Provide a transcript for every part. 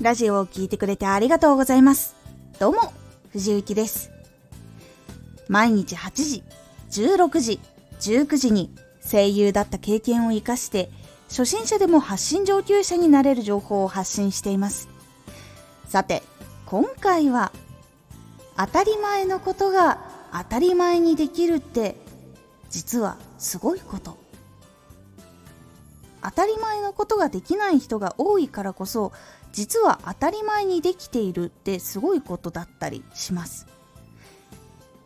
ラジオを聴いてくれてありがとうございます。どうも、藤幸です。毎日8時、16時、19時に声優だった経験を活かして、初心者でも発信上級者になれる情報を発信しています。さて、今回は、当たり前のことが当たり前にできるって、実はすごいこと。当たり前のことができない人が多いからこそ実は当たり前にできているってすごいことだったりします。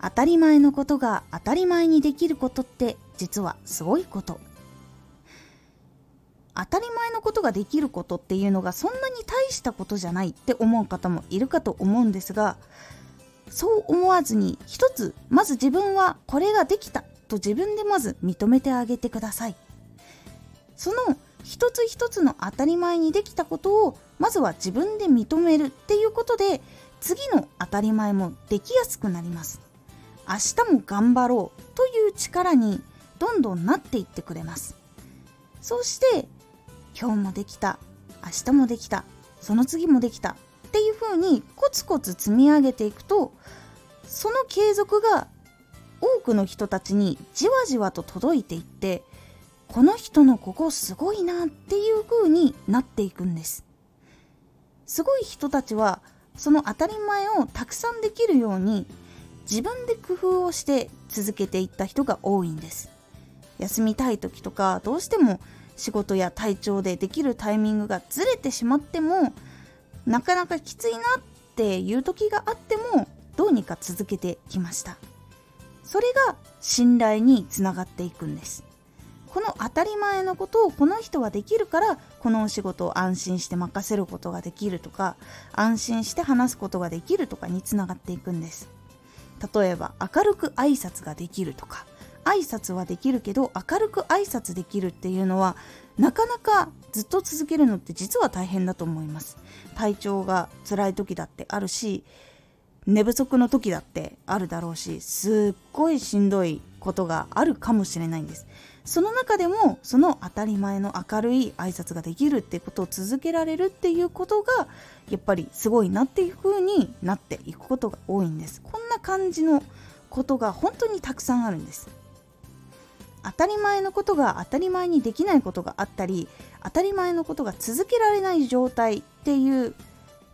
当たり前のことが当たり前にできることって実はすごいこと。当たり前のことができることっていうのがそんなに大したことじゃないって思う方もいるかと思うんですがそう思わずに一つまず自分はこれができたと自分でまず認めてあげてください。その一つ一つの当たり前にできたことをまずは自分で認めるっていうことで次の当たり前もできやすくなります。明日も頑張ろうという力にどんどんなっていってくれます。そうして今日もできた明日もできたその次もできたっていう風にコツコツ積み上げていくとその継続が多くの人たちにじわじわと届いていってこの人のここすごいなっていう風になっていくんです。すごい人たちはその当たり前をたくさんできるように自分で工夫をして続けていった人が多いんです。休みたい時とかどうしても仕事や体調でできるタイミングがずれてしまってもなかなかきついなっていう時があってもどうにか続けてきました。それが信頼につながっていくんです。この当たり前のことをこの人はできるからこのお仕事を安心して任せることができるとか安心して話すことができるとかにつながっていくんです。例えば明るく挨拶ができるとか。挨拶はできるけど明るく挨拶できるっていうのはなかなかずっと続けるのって実は大変だと思います。体調が辛い時だってあるし寝不足の時だってあるだろうしすっごいしんどいことがあるかもしれないんです。その中でもその当たり前の明るい挨拶ができるっていうことを続けられるっていうことがやっぱりすごいなっていう風になっていくことが多いんです。こんな感じのことが本当にたくさんあるんです。当たり前のことが当たり前にできないことがあったり当たり前のことが続けられない状態っていう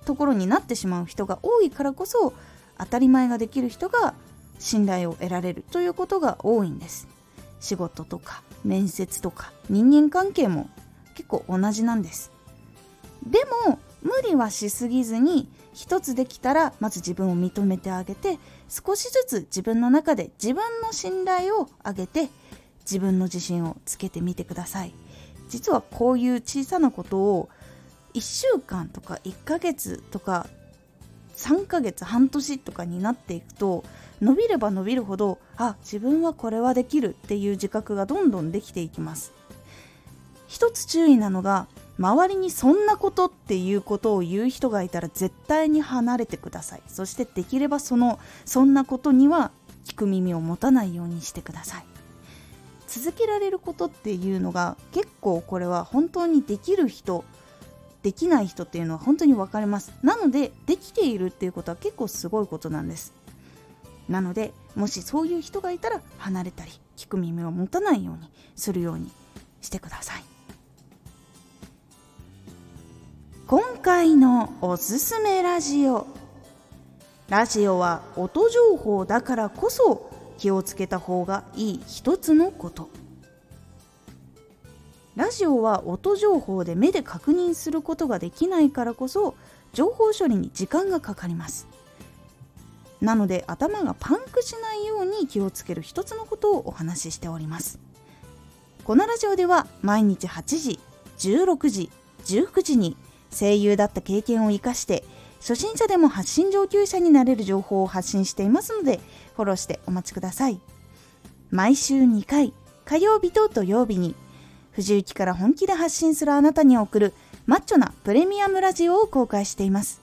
ところになってしまう人が多いからこそ当たり前ができる人が信頼を得られるということが多いんです。仕事とか面接とか人間関係も結構同じなんです。でも無理はしすぎずに一つできたらまず自分を認めてあげて少しずつ自分の中で自分の信頼を上げて自分の自信をつけてみてください。実はこういう小さなことを1週間とか1ヶ月とか3ヶ月半年とかになっていくと伸びれば伸びるほどあ自分はこれはできるっていう自覚がどんどんできていきます。一つ注意なのが周りにそんなことっていうことを言う人がいたら絶対に離れてください。そしてできればそのそんなことには聞く耳を持たないようにしてください。続けられることっていうのが結構これは本当にできる人できない人っていうのは本当に分かれます。なのでできているっていうことは結構すごいことなんです。なのでもしそういう人がいたら離れたり聞く耳を持たないようにするようにしてください。今回のおすすめラジオ。ラジオは音情報だからこそ気をつけた方がいい一つのこと。ラジオは音情報で目で確認することができないからこそ情報処理に時間がかかります。なので頭がパンクしないように気をつける一つのことをお話ししております。このラジオでは毎日8時16時19時に声優だった経験を生かして初心者でも発信上級者になれる情報を発信していますのでフォローしてお待ちください。毎週2回火曜日と土曜日に藤雪から本気で発信するあなたに送るマッチョなプレミアムラジオを公開しています。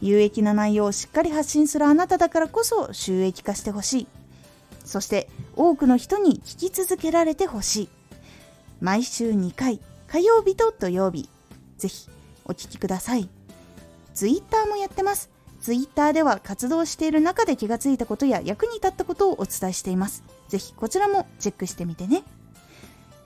有益な内容をしっかり発信するあなただからこそ収益化してほしい。そして多くの人に聞き続けられてほしい。毎週2回、火曜日と土曜日、ぜひお聴きください。ツイッターもやってます。ツイッターでは活動している中で気がついたことや役に立ったことをお伝えしています。ぜひこちらもチェックしてみてね。